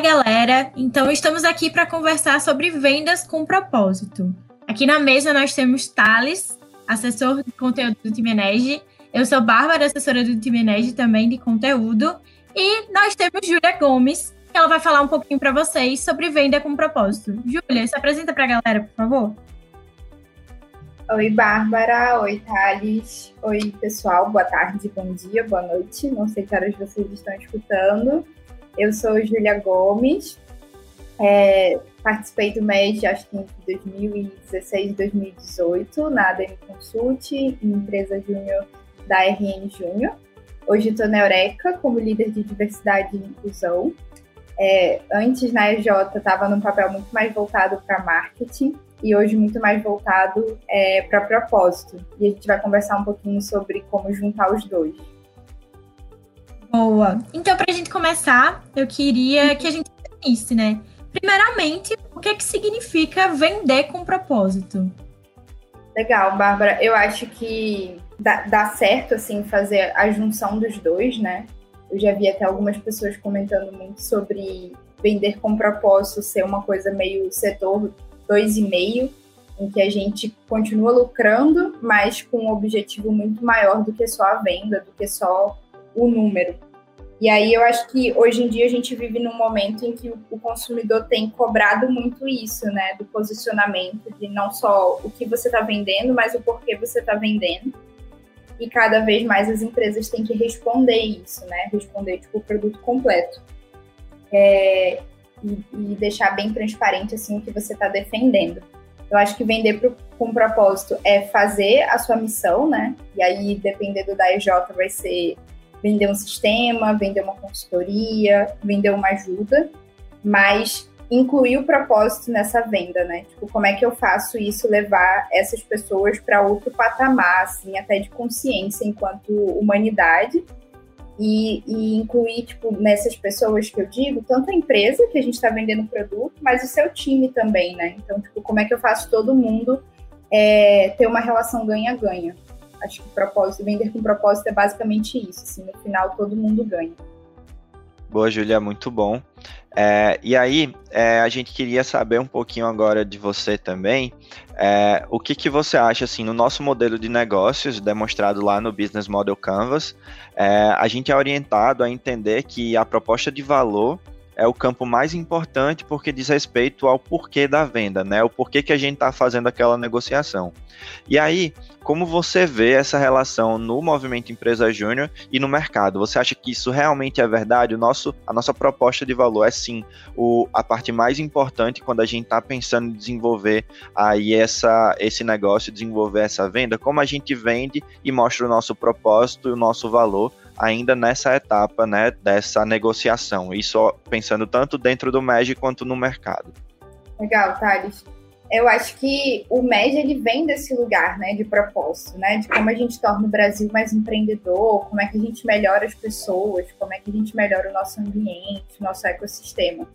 Galera! Então estamos aqui para conversar sobre vendas com propósito. Aqui na mesa nós temos Thales, assessor de conteúdo do Time Energy. Eu sou Bárbara, assessora do Time Energy também de conteúdo. E nós temos Júlia Gomes, que ela vai falar um pouquinho para vocês sobre venda com propósito. Júlia, se apresenta para a galera, por favor. Oi, Bárbara. Oi, Thales. Oi, pessoal. Boa tarde, bom dia, boa noite. Não sei que horas vocês estão escutando. Eu sou Júlia Gomes, é, participei do MED, acho que entre 2016 e 2018, na ADM Consult, empresa júnior da RN Júnior. Hoje estou na Eureka como líder de diversidade e inclusão. É, antes na EJ estava num papel muito mais voltado para marketing e hoje muito mais voltado é, para propósito. E a gente vai conversar um pouquinho sobre como juntar os dois. Boa. Então, para a gente começar, eu queria que a gente definisse, né? Primeiramente, o que é que significa vender com propósito? Legal, Bárbara. Eu acho que dá, dá certo, assim, fazer a junção dos dois, né? Eu já vi até algumas pessoas comentando muito sobre vender com propósito ser uma coisa meio setor dois e meio, em que a gente continua lucrando, mas com um objetivo muito maior do que só a venda, do que só o número. E aí eu acho que hoje em dia a gente vive num momento em que o consumidor tem cobrado muito isso, né? Do posicionamento, de não só o que você está vendendo, mas o porquê você está vendendo. E cada vez mais as empresas têm que responder isso, né? Responder tipo, o produto completo. É, e, e, deixar bem transparente assim o que você está defendendo. Eu acho que vender pro, com propósito é fazer a sua missão, né? E aí, dependendo da EJ, vai ser vender um sistema, vender uma consultoria, vender uma ajuda, mas incluir o propósito nessa venda, né? Tipo, como é que eu faço isso levar essas pessoas para outro patamar, assim, até de consciência enquanto humanidade e, e, incluir, tipo, nessas pessoas que eu digo, tanto a empresa que a gente está vendendo o produto, mas o seu time também, né? Então, tipo, como é que eu faço todo mundo é, ter uma relação ganha-ganha? Acho que propósito, vender com propósito é basicamente isso. Assim, no final todo mundo ganha. Boa, Júlia, muito bom. É, e aí, é, a gente queria saber um pouquinho agora de você também. É, o que, que você acha, assim, no nosso modelo de negócios, demonstrado lá no Business Model Canvas, é, a gente é orientado a entender que a proposta de valor é o campo mais importante porque diz respeito ao porquê da venda, né? O porquê que a gente está fazendo aquela negociação. E aí, como você vê essa relação no movimento empresa júnior e no mercado? Você acha que isso realmente é verdade? O nosso, a nossa proposta de valor é sim o, a parte mais importante quando a gente está pensando em desenvolver aí essa, esse negócio, desenvolver essa venda, como a gente vende e mostra o nosso propósito e o nosso valor ainda nessa etapa né, dessa negociação. Isso pensando tanto dentro do MEG quanto no mercado. Legal, Thales. Eu acho que o MEG ele vem desse lugar né, de propósito, né, de como a gente torna o Brasil mais empreendedor, como é que a gente melhora as pessoas, como é que a gente melhora o nosso ambiente, nosso ecossistema.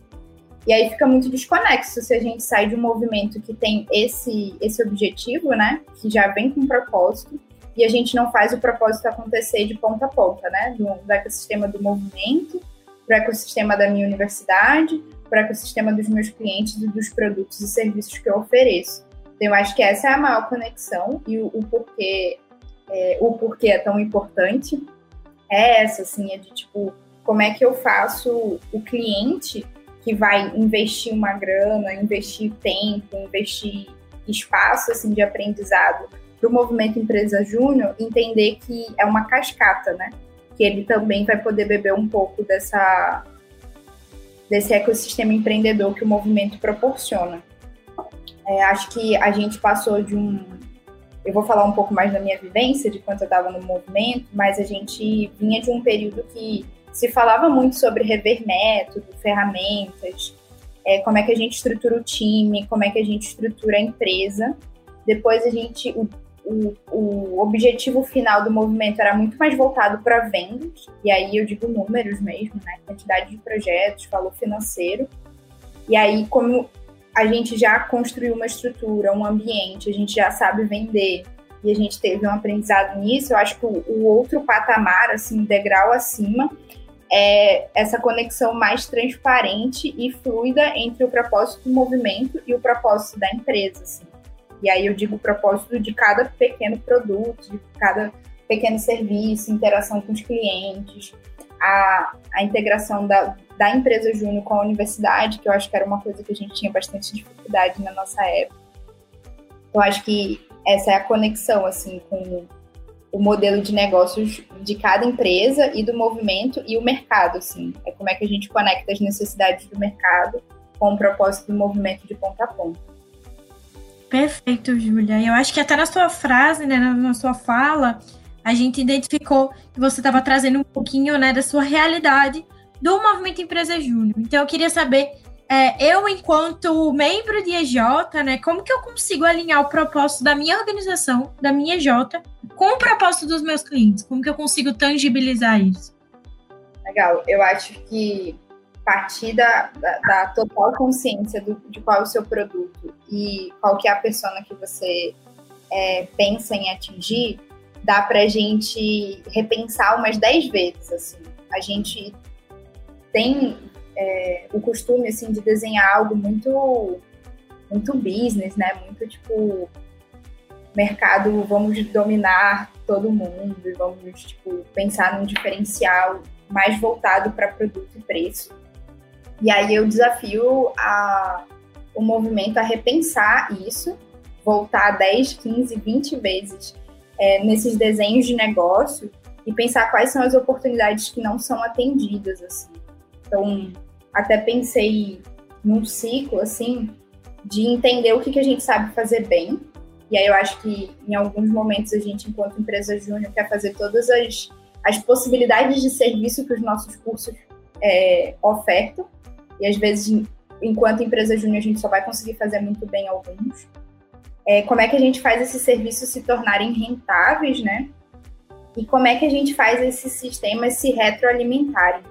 E aí fica muito desconexo se a gente sai de um movimento que tem esse, esse objetivo, né, que já vem com propósito, e a gente não faz o propósito acontecer de ponta a ponta, né? Do, do ecossistema do movimento, para o ecossistema da minha universidade, para o ecossistema dos meus clientes e dos produtos e serviços que eu ofereço. Então, eu acho que essa é a maior conexão e o, o porquê é, o porquê é tão importante é essa, assim, é de tipo, como é que eu faço o cliente que vai investir uma grana, investir tempo, investir espaço, assim, de aprendizado para o movimento Empresa Júnior entender que é uma cascata, né? Que ele também vai poder beber um pouco dessa desse ecossistema empreendedor que o movimento proporciona. É, acho que a gente passou de um. Eu vou falar um pouco mais da minha vivência, de quando eu estava no movimento, mas a gente vinha de um período que se falava muito sobre rever método, ferramentas, é, como é que a gente estrutura o time, como é que a gente estrutura a empresa. Depois a gente, o, o, o objetivo final do movimento era muito mais voltado para vendas, e aí eu digo números mesmo, né? Quantidade de projetos, valor financeiro. E aí, como a gente já construiu uma estrutura, um ambiente, a gente já sabe vender e a gente teve um aprendizado nisso, eu acho que o, o outro patamar, assim, degrau acima, é essa conexão mais transparente e fluida entre o propósito do movimento e o propósito da empresa. Assim. E aí eu digo o propósito de cada pequeno produto, de cada pequeno serviço, interação com os clientes, a, a integração da, da empresa júnior com a universidade, que eu acho que era uma coisa que a gente tinha bastante dificuldade na nossa época. Então, acho que essa é a conexão, assim, com o modelo de negócios de cada empresa e do movimento e o mercado, assim. É como é que a gente conecta as necessidades do mercado com o propósito do movimento de ponta a ponta. Perfeito, Júlia. Eu acho que até na sua frase, né, na sua fala, a gente identificou que você estava trazendo um pouquinho, né, da sua realidade do Movimento Empresa Júnior. Então, eu queria saber, é, eu, enquanto membro de EJ, né, como que eu consigo alinhar o propósito da minha organização, da minha EJ, com o propósito dos meus clientes? Como que eu consigo tangibilizar isso? Legal. Eu acho que partir da, da, da total consciência do, de qual é o seu produto e qual que é a persona que você é, pensa em atingir, dá para a gente repensar umas 10 vezes. Assim. A gente tem é, o costume assim de desenhar algo muito muito business, né? Muito tipo mercado, vamos dominar todo mundo e vamos tipo pensar num diferencial mais voltado para produto e preço. E aí eu desafio a, o movimento a repensar isso, voltar 10, 15, 20 vezes é, nesses desenhos de negócio e pensar quais são as oportunidades que não são atendidas, assim. Então, até pensei num ciclo, assim, de entender o que, que a gente sabe fazer bem. E aí eu acho que em alguns momentos a gente, enquanto empresa júnior, quer fazer todas as, as possibilidades de serviço que os nossos cursos é, ofertam. E às vezes, enquanto empresa júnior, a gente só vai conseguir fazer muito bem alguns. É, como é que a gente faz esses serviços se tornarem rentáveis, né? E como é que a gente faz esses sistemas se retroalimentarem?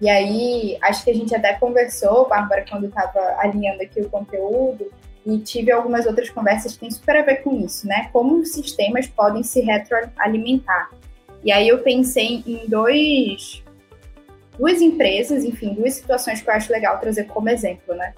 E aí, acho que a gente até conversou, Bárbara, quando estava alinhando aqui o conteúdo, e tive algumas outras conversas que têm super a ver com isso, né? Como os sistemas podem se retroalimentar. E aí eu pensei em dois, duas empresas, enfim, duas situações que eu acho legal trazer como exemplo, né?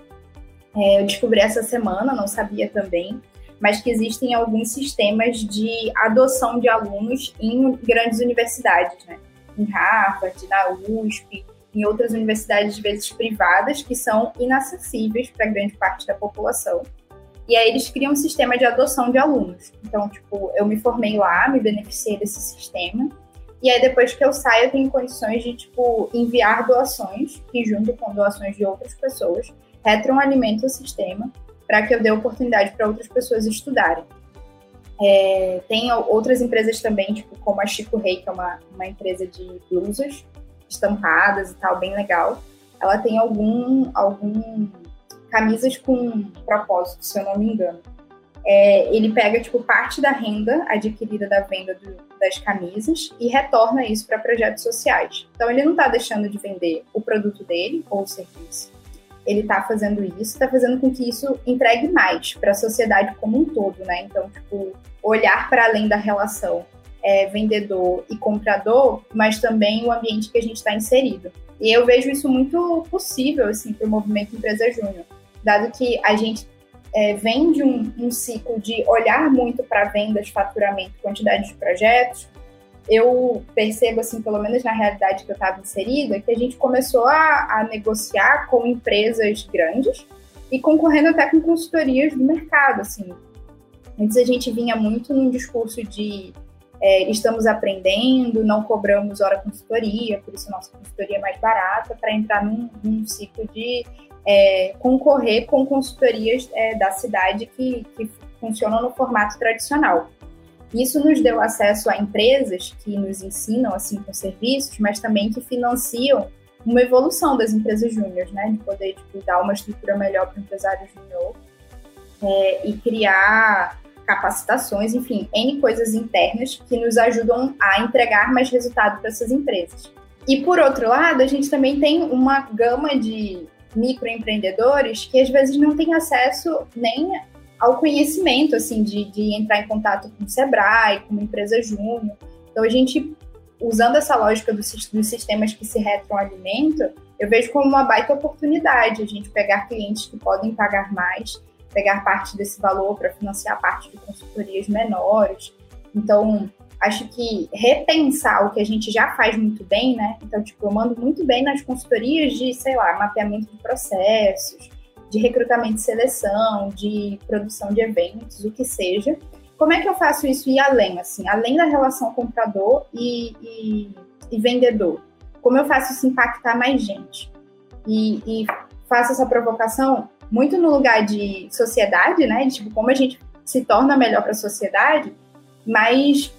É, eu descobri essa semana, não sabia também, mas que existem alguns sistemas de adoção de alunos em grandes universidades, né? Em Harvard, na USP, em outras universidades, às vezes privadas, que são inacessíveis para grande parte da população. E aí eles criam um sistema de adoção de alunos. Então, tipo, eu me formei lá, me beneficiei desse sistema. E aí depois que eu saio, eu tenho condições de, tipo, enviar doações, que junto com doações de outras pessoas, retroalimentam o sistema para que eu dê oportunidade para outras pessoas estudarem. É, tem outras empresas também, tipo, como a Chico Rei, que é uma, uma empresa de blusas, estampadas e tal, bem legal. Ela tem algum, algum camisas com propósito, se eu não me engano. É, ele pega tipo parte da renda adquirida da venda do, das camisas e retorna isso para projetos sociais. Então ele não está deixando de vender o produto dele ou o serviço. Ele está fazendo isso, está fazendo com que isso entregue mais para a sociedade como um todo, né? Então, tipo, olhar para além da relação é, vendedor e comprador, mas também o ambiente que a gente está inserido. E eu vejo isso muito possível assim, para o movimento Empresa Júnior, dado que a gente é, vem de um, um ciclo de olhar muito para vendas, faturamento, quantidade de projetos. Eu percebo, assim, pelo menos na realidade que eu estava inserida, que a gente começou a, a negociar com empresas grandes e concorrendo até com consultorias do mercado, assim. Antes a gente vinha muito num discurso de é, estamos aprendendo, não cobramos hora consultoria, por isso nossa consultoria é mais barata, para entrar num, num, ciclo de é, concorrer com consultorias é, da cidade que, que funcionam no formato tradicional. Isso nos deu acesso a empresas que nos ensinam assim com serviços, mas também que financiam uma evolução das empresas júniores, né? De poder tipo, dar uma estrutura melhor para o empresário júnior é, e criar capacitações, enfim, N coisas internas que nos ajudam a entregar mais resultado para essas empresas. E por outro lado, a gente também tem uma gama de microempreendedores que às vezes não têm acesso nem ao conhecimento, assim, de, de entrar em contato com o Sebrae, com uma empresa júnior. Então a gente usando essa lógica dos, dos sistemas que se retroalimentam, eu vejo como uma baita oportunidade a gente pegar clientes que podem pagar mais, pegar parte desse valor para financiar parte de consultorias menores. Então, acho que repensar o que a gente já faz muito bem, né? Então, tipo, eu mando muito bem nas consultorias de, sei lá, mapeamento de processos, de recrutamento e seleção, de produção de eventos, o que seja. Como é que eu faço isso ir além, assim, além da relação comprador e, e, e vendedor? Como eu faço isso impactar mais gente? E, e faço essa provocação muito no lugar de sociedade, né? De, tipo, como a gente se torna melhor para a sociedade, mas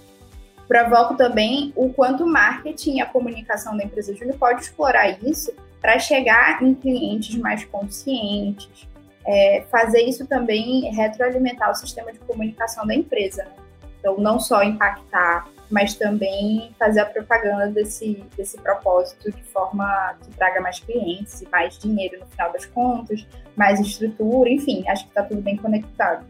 provoco também o quanto o marketing e a comunicação da empresa Júlio pode explorar isso para chegar em clientes mais conscientes, é, fazer isso também retroalimentar o sistema de comunicação da empresa. Né? Então, não só impactar, mas também fazer a propaganda desse, desse propósito de forma que traga mais clientes mais dinheiro no final das contas, mais estrutura, enfim, acho que está tudo bem conectado.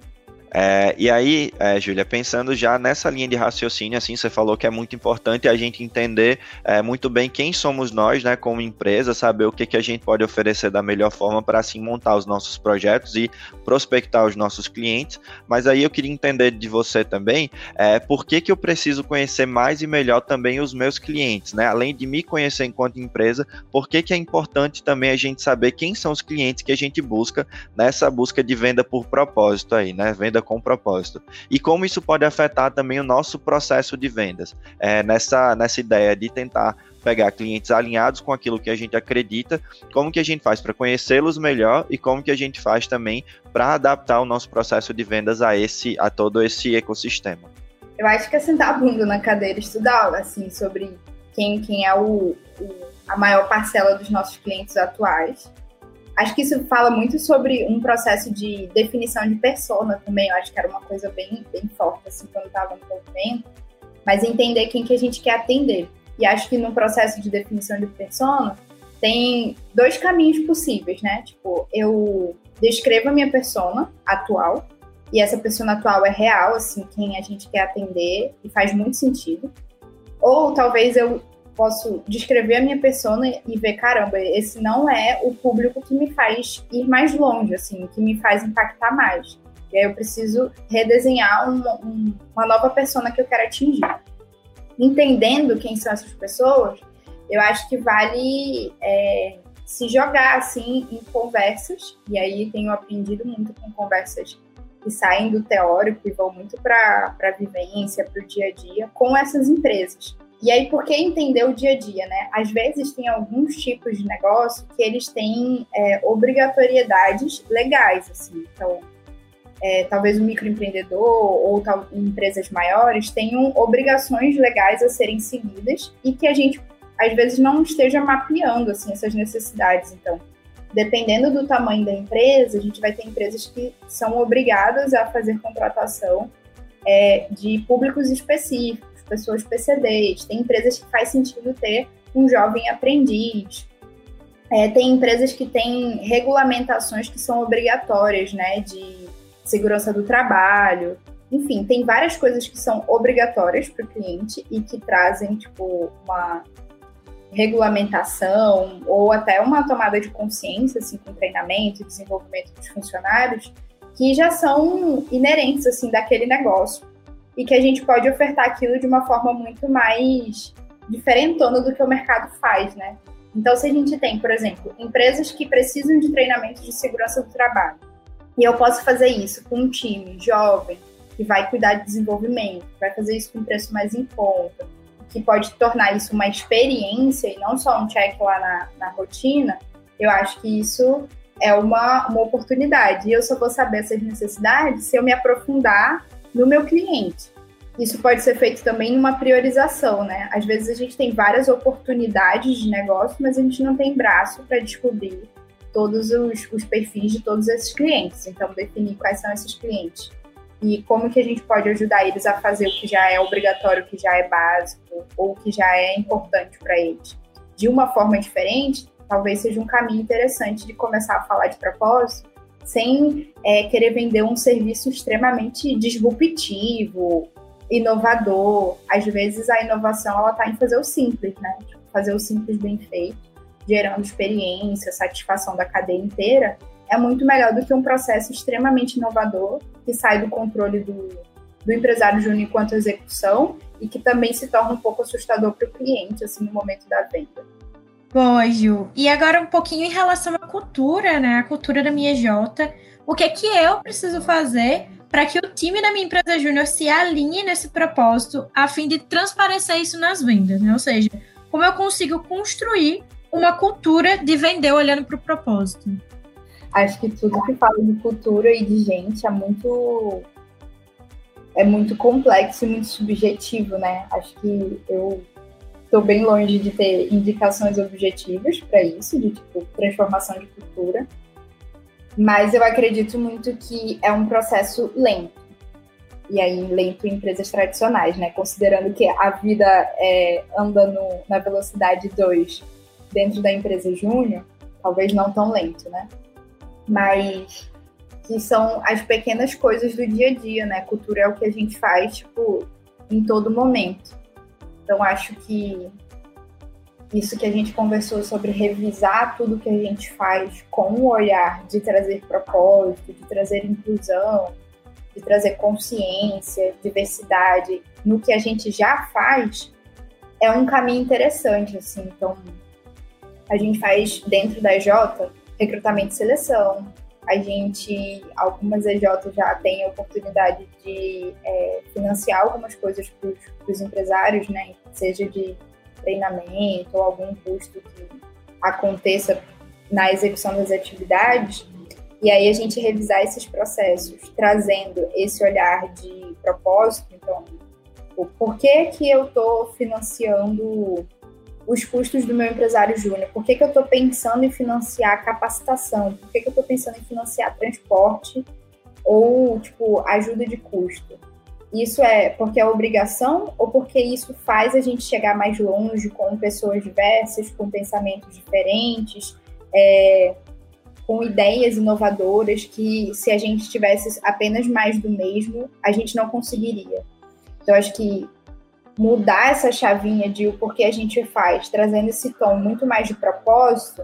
É, e aí, é, Júlia, pensando já nessa linha de raciocínio, assim, você falou que é muito importante a gente entender é, muito bem quem somos nós, né, como empresa, saber o que, que a gente pode oferecer da melhor forma para assim montar os nossos projetos e prospectar os nossos clientes. Mas aí eu queria entender de você também, é, por que, que eu preciso conhecer mais e melhor também os meus clientes, né? Além de me conhecer enquanto empresa, por que, que é importante também a gente saber quem são os clientes que a gente busca nessa busca de venda por propósito aí, né? Venda com propósito. E como isso pode afetar também o nosso processo de vendas, é, nessa, nessa ideia de tentar pegar clientes alinhados com aquilo que a gente acredita, como que a gente faz para conhecê-los melhor e como que a gente faz também para adaptar o nosso processo de vendas a esse a todo esse ecossistema. Eu acho que é sentar a bunda na cadeira estudar assim sobre quem quem é o, o a maior parcela dos nossos clientes atuais Acho que isso fala muito sobre um processo de definição de persona também. Eu acho que era uma coisa bem, bem forte, assim, quando estava no movimento. Mas entender quem que a gente quer atender. E acho que no processo de definição de persona, tem dois caminhos possíveis, né? Tipo, eu descrevo a minha persona atual, e essa persona atual é real, assim, quem a gente quer atender, e faz muito sentido. Ou talvez eu posso descrever a minha persona e ver, caramba, esse não é o público que me faz ir mais longe, assim, que me faz impactar mais. E aí eu preciso redesenhar uma, nova persona que eu quero atingir. Entendendo quem são essas pessoas, eu acho que vale é, se jogar, assim, em conversas, e aí tenho aprendido muito com conversas que saem do teórico e vão muito para a vivência, para o dia a dia, com essas empresas. E aí, por que entender o dia a dia, né? Às vezes tem alguns tipos de negócio que eles têm é, obrigatoriedades legais, assim. Então, é, talvez o microempreendedor ou tal, empresas maiores tenham obrigações legais a serem seguidas e que a gente, às vezes, não esteja mapeando, assim, essas necessidades. Então, dependendo do tamanho da empresa, a gente vai ter empresas que são obrigadas a fazer contratação é, de públicos específicos pessoas PCDs, tem empresas que faz sentido ter um jovem aprendiz, é, tem empresas que têm regulamentações que são obrigatórias, né, de segurança do trabalho, enfim, tem várias coisas que são obrigatórias para o cliente e que trazem, tipo, uma regulamentação ou até uma tomada de consciência, assim, com treinamento e desenvolvimento dos funcionários, que já são inerentes, assim, daquele negócio e que a gente pode ofertar aquilo de uma forma muito mais diferentona do que o mercado faz, né? Então, se a gente tem, por exemplo, empresas que precisam de treinamento de segurança do trabalho, e eu posso fazer isso com um time jovem, que vai cuidar de desenvolvimento, vai fazer isso com preço mais em conta, que pode tornar isso uma experiência e não só um check lá na, na rotina, eu acho que isso é uma, uma oportunidade. E eu só vou saber essas necessidades se eu me aprofundar no meu cliente. Isso pode ser feito também numa priorização, né? Às vezes a gente tem várias oportunidades de negócio, mas a gente não tem braço para descobrir todos os, os, perfis de todos esses clientes. Então, definir quais são esses clientes e como que a gente pode ajudar eles a fazer o que já é obrigatório, o que já é básico ou o que já é importante para eles. De uma forma diferente, talvez seja um caminho interessante de começar a falar de propósito sem é, querer vender um serviço extremamente disruptivo inovador. Às vezes a inovação ela está em fazer o simples, né? Tipo, fazer o simples bem feito, gerando experiência, satisfação da cadeia inteira, é muito melhor do que um processo extremamente inovador que sai do controle do, do empresário júnior enquanto execução e que também se torna um pouco assustador para o cliente, assim, no momento da venda. Boa, Ju. E agora um pouquinho em relação à cultura, né? A cultura da minha Jota. O que é que eu preciso fazer para que o time da minha empresa júnior se alinhe nesse propósito a fim de transparecer isso nas vendas, né? Ou seja, como eu consigo construir uma cultura de vender olhando para o propósito. Acho que tudo que fala de cultura e de gente é muito é muito complexo e muito subjetivo, né? Acho que eu estou bem longe de ter indicações objetivas para isso, de tipo transformação de cultura. Mas eu acredito muito que é um processo lento. E aí, lento em empresas tradicionais, né? Considerando que a vida é, anda no, na velocidade 2 dentro da empresa júnior, talvez não tão lento, né? Mas que são as pequenas coisas do dia a dia, né? Cultura é o que a gente faz, tipo, em todo momento. Então, acho que isso que a gente conversou sobre revisar tudo que a gente faz com o olhar de trazer propósito, de trazer inclusão, de trazer consciência, diversidade no que a gente já faz, é um caminho interessante, assim. Então, a gente faz dentro da EJ recrutamento e seleção, a gente, algumas EJ já tem a oportunidade de é, financiar algumas coisas para os empresários, né? Seja de treinamento ou algum custo que aconteça na execução das atividades. E aí a gente revisar esses processos, trazendo esse olhar de propósito. Então, por que que eu estou financiando os custos do meu empresário júnior? Por que, que eu estou pensando em financiar capacitação? Por que, que eu estou pensando em financiar transporte ou, tipo, ajuda de custo? Isso é porque é obrigação ou porque isso faz a gente chegar mais longe com pessoas diversas, com pensamentos diferentes, é, com ideias inovadoras que, se a gente tivesse apenas mais do mesmo, a gente não conseguiria. Então, acho que mudar essa chavinha de o porquê a gente faz, trazendo esse tom muito mais de propósito,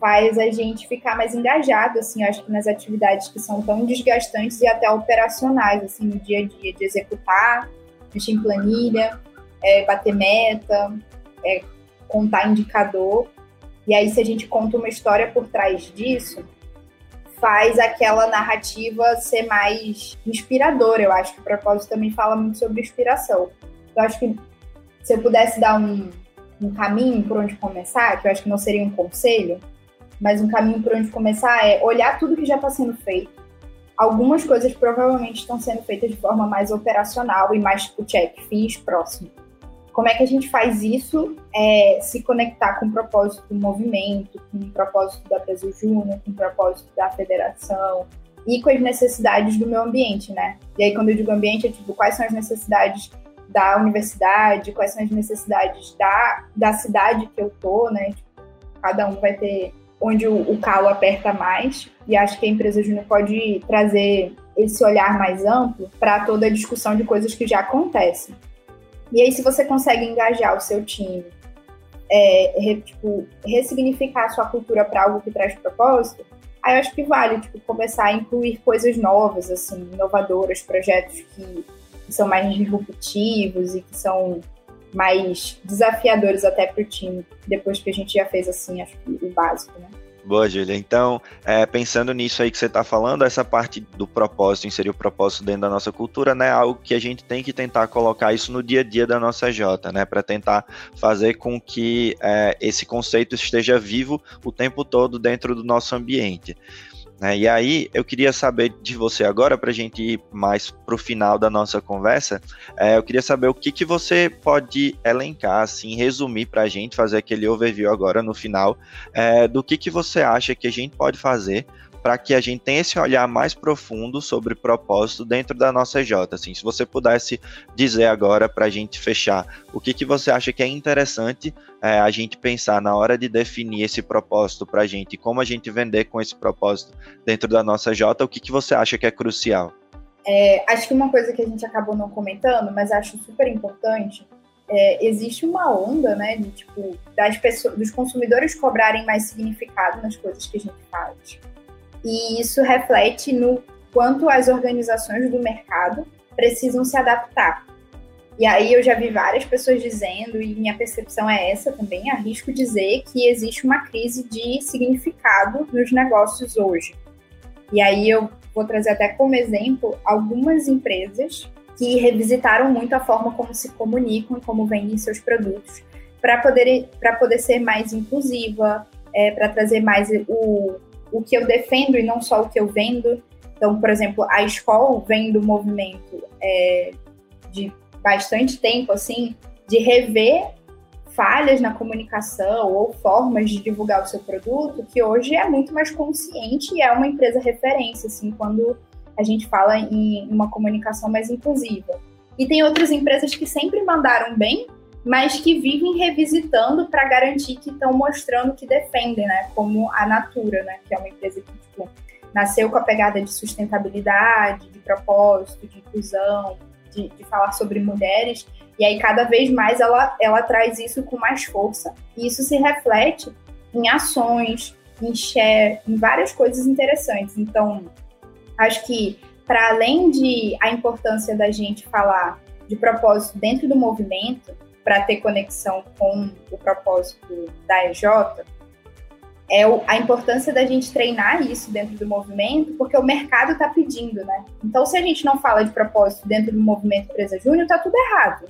faz a gente ficar mais engajado, assim, acho que nas atividades que são tão desgastantes e até operacionais, assim, no dia a dia, de executar, mexer em planilha, é, bater meta, é, contar indicador. E aí, se a gente conta uma história por trás disso, faz aquela narrativa ser mais inspiradora. Eu acho que o propósito também fala muito sobre inspiração. Eu acho que se eu pudesse dar um, um caminho por onde começar, que eu acho que não seria um conselho, mas um caminho por onde começar é olhar tudo que já está sendo feito. Algumas coisas provavelmente estão sendo feitas de forma mais operacional e mais tipo check, fiz, próximo. Como é que a gente faz isso? É, se conectar com o propósito do movimento, com o propósito da Brasil Júnior, com o propósito da federação e com as necessidades do meu ambiente, né? E aí, quando eu digo ambiente, é tipo, quais são as necessidades da universidade, quais são as necessidades da, da cidade que eu tô, né? Cada um vai ter onde o, o calo aperta mais, e acho que a empresa júnior pode trazer esse olhar mais amplo para toda a discussão de coisas que já acontecem. E aí, se você consegue engajar o seu time, é, re, tipo, ressignificar a sua cultura para algo que traz propósito, aí eu acho que vale tipo, começar a incluir coisas novas, assim, inovadoras, projetos que que são mais disruptivos e que são mais desafiadores até para o time, depois que a gente já fez assim, acho que o básico, né? Boa, Júlia. Então, é, pensando nisso aí que você está falando, essa parte do propósito, inserir o propósito dentro da nossa cultura, né? Algo que a gente tem que tentar colocar isso no dia a dia da nossa J, né? Para tentar fazer com que é, esse conceito esteja vivo o tempo todo dentro do nosso ambiente. Né? E aí eu queria saber de você agora, para a gente ir mais para o final da nossa conversa, é, eu queria saber o que, que você pode elencar, assim, resumir para a gente, fazer aquele overview agora no final, é, do que, que você acha que a gente pode fazer para que a gente tenha esse olhar mais profundo sobre propósito dentro da nossa EJ. Assim, se você pudesse dizer agora para a gente fechar, o que, que você acha que é interessante é, a gente pensar na hora de definir esse propósito para a gente, como a gente vender com esse propósito dentro da nossa EJ, o que, que você acha que é crucial? É, acho que uma coisa que a gente acabou não comentando, mas acho super importante, é, existe uma onda, né, de tipo das pessoas, dos consumidores cobrarem mais significado nas coisas que a gente faz. E isso reflete no quanto as organizações do mercado precisam se adaptar. E aí eu já vi várias pessoas dizendo, e minha percepção é essa também, arrisco dizer que existe uma crise de significado nos negócios hoje. E aí eu vou trazer até como exemplo algumas empresas que revisitaram muito a forma como se comunicam, como vendem seus produtos, para poder, poder ser mais inclusiva, é, para trazer mais o, o que eu defendo e não só o que eu vendo. Então, por exemplo, a escola vem do movimento é, de bastante tempo, assim, de rever falhas na comunicação ou formas de divulgar o seu produto, que hoje é muito mais consciente e é uma empresa referência, assim, quando a gente fala em uma comunicação mais inclusiva. E tem outras empresas que sempre mandaram bem, mas que vivem revisitando para garantir que estão mostrando que defendem, né? Como a Natura, né? Que é uma empresa que tipo, nasceu com a pegada de sustentabilidade, de propósito, de inclusão, de, de, falar sobre mulheres. E aí, cada vez mais, ela, ela traz isso com mais força. E isso se reflete em ações, em share, em várias coisas interessantes. Então, acho que, para além de a importância da gente falar de propósito dentro do movimento, para ter conexão com o propósito da EJ, é a importância da gente treinar isso dentro do movimento, porque o mercado está pedindo, né? Então, se a gente não fala de propósito dentro do movimento Empresa Júnior, está tudo errado.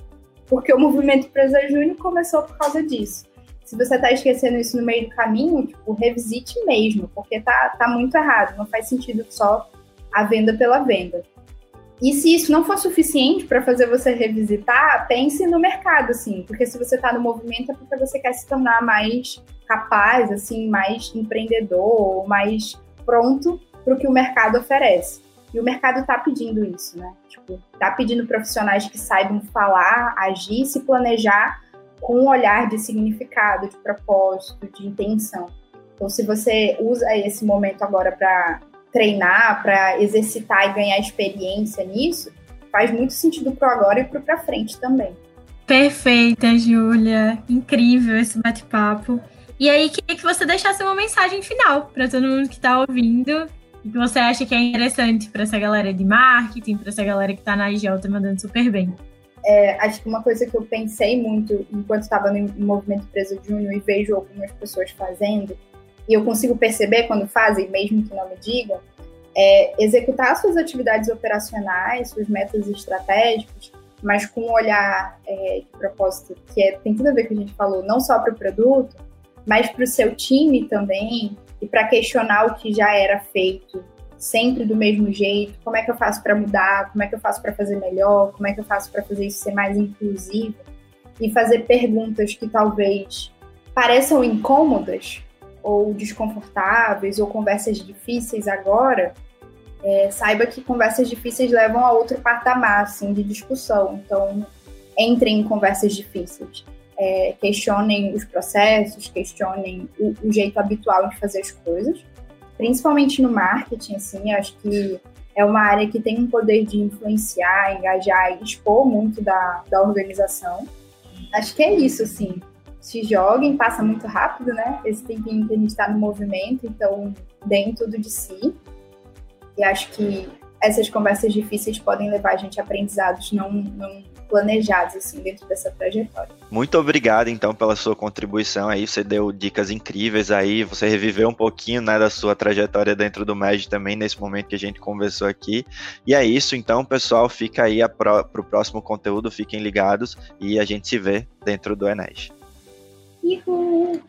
Porque o movimento Empresa Júnior começou por causa disso. Se você está esquecendo isso no meio do caminho, tipo, revisite mesmo, porque tá, tá muito errado. Não faz sentido só a venda pela venda. E se isso não for suficiente para fazer você revisitar, pense no mercado, assim, porque se você está no movimento é porque você quer se tornar mais capaz, assim, mais empreendedor, mais pronto para o que o mercado oferece. E o mercado está pedindo isso, né? Tipo, tá pedindo profissionais que saibam falar, agir, se planejar com um olhar de significado, de propósito, de intenção. Então, se você usa esse momento agora para treinar, para exercitar e ganhar experiência nisso, faz muito sentido pro agora e pro para frente também. Perfeita, Júlia. Incrível esse bate-papo. E aí, queria que você deixasse uma mensagem final para todo mundo que está ouvindo e que você acha que é interessante para essa galera de marketing, para essa galera que está na IGL mandando super bem. É, acho que uma coisa que eu pensei muito enquanto estava no movimento Preso Júnior e vejo algumas pessoas fazendo e eu consigo perceber quando fazem, mesmo que não me digam, é executar suas atividades operacionais, suas metas estratégicas, mas com um olhar é, de propósito que é, tem tudo a ver com o que a gente falou, não só para o produto, mas para o seu time também, e para questionar o que já era feito sempre do mesmo jeito, como é que eu faço para mudar, como é que eu faço para fazer melhor, como é que eu faço para fazer isso ser mais inclusivo, e fazer perguntas que talvez pareçam incômodas, ou desconfortáveis ou conversas difíceis agora, é, saiba que conversas difíceis levam a outro patamar assim, de discussão. Então, entrem em conversas difíceis. É, questionem os processos, questionem o, o, jeito habitual de fazer as coisas, principalmente no marketing, assim, acho que é uma área que tem um poder de influenciar, engajar e expor muito da, da organização. Acho que é isso, assim se joguem, passa muito rápido, né? Esse tempinho que a gente está no movimento, então deem tudo de si. E acho que essas conversas difíceis podem levar a gente a aprendizados não, não planejados assim dentro dessa trajetória. Muito obrigado então pela sua contribuição aí, você deu dicas incríveis aí, você reviveu um pouquinho né, da sua trajetória dentro do MED também nesse momento que a gente conversou aqui. E é isso então, pessoal, fica aí para o próximo conteúdo, fiquem ligados e a gente se vê dentro do Enes. 衣服